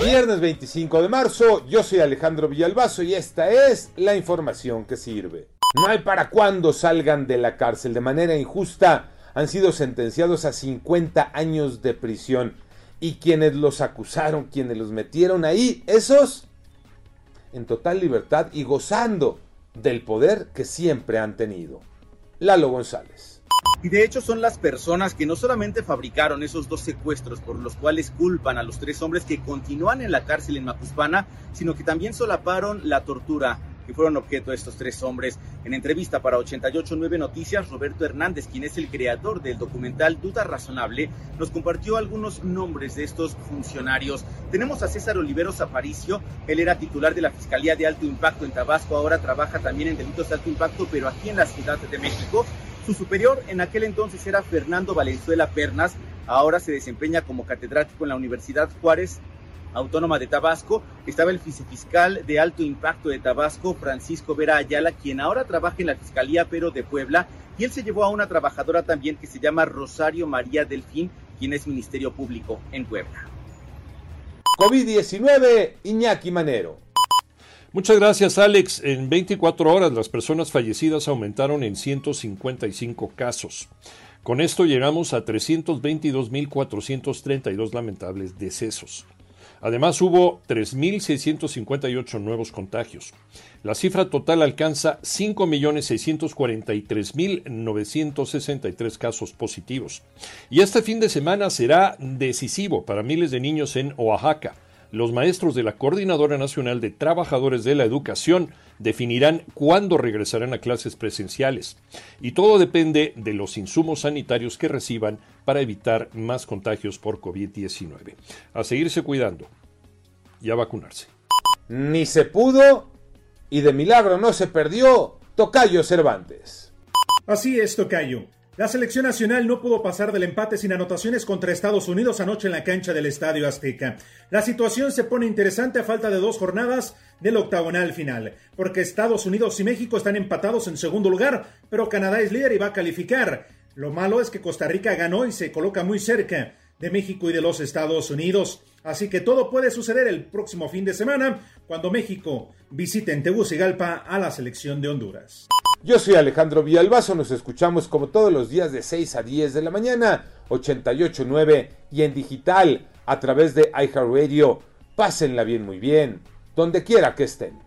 Viernes 25 de marzo, yo soy Alejandro Villalbazo y esta es la información que sirve. No hay para cuándo salgan de la cárcel de manera injusta. Han sido sentenciados a 50 años de prisión. Y quienes los acusaron, quienes los metieron ahí, esos en total libertad y gozando del poder que siempre han tenido. Lalo González. Y de hecho son las personas que no solamente fabricaron esos dos secuestros por los cuales culpan a los tres hombres que continúan en la cárcel en Macuspana, sino que también solaparon la tortura que fueron objeto de estos tres hombres. En entrevista para 889 Noticias, Roberto Hernández, quien es el creador del documental Duda Razonable, nos compartió algunos nombres de estos funcionarios. Tenemos a César Oliveros Aparicio, él era titular de la Fiscalía de Alto Impacto en Tabasco, ahora trabaja también en delitos de alto impacto, pero aquí en la Ciudad de México. Su superior en aquel entonces era Fernando Valenzuela Pernas, ahora se desempeña como catedrático en la Universidad Juárez Autónoma de Tabasco. Estaba el vicefiscal de alto impacto de Tabasco, Francisco Vera Ayala, quien ahora trabaja en la Fiscalía pero de Puebla, y él se llevó a una trabajadora también que se llama Rosario María Delfín, quien es Ministerio Público en Puebla. COVID-19, Iñaki Manero. Muchas gracias, Alex. En 24 horas las personas fallecidas aumentaron en 155 casos. Con esto llegamos a 322.432 lamentables decesos. Además, hubo 3.658 nuevos contagios. La cifra total alcanza 5.643.963 casos positivos. Y este fin de semana será decisivo para miles de niños en Oaxaca los maestros de la Coordinadora Nacional de Trabajadores de la Educación definirán cuándo regresarán a clases presenciales. Y todo depende de los insumos sanitarios que reciban para evitar más contagios por COVID-19. A seguirse cuidando y a vacunarse. Ni se pudo y de milagro no se perdió Tocayo Cervantes. Así es, Tocayo. La selección nacional no pudo pasar del empate sin anotaciones contra Estados Unidos anoche en la cancha del Estadio Azteca. La situación se pone interesante a falta de dos jornadas del octagonal final, porque Estados Unidos y México están empatados en segundo lugar, pero Canadá es líder y va a calificar. Lo malo es que Costa Rica ganó y se coloca muy cerca de México y de los Estados Unidos. Así que todo puede suceder el próximo fin de semana cuando México visite en Tegucigalpa a la selección de Honduras. Yo soy Alejandro Villalbazo, nos escuchamos como todos los días de 6 a 10 de la mañana, 88.9 y en digital a través de iHeartRadio. Pásenla bien, muy bien, donde quiera que estén.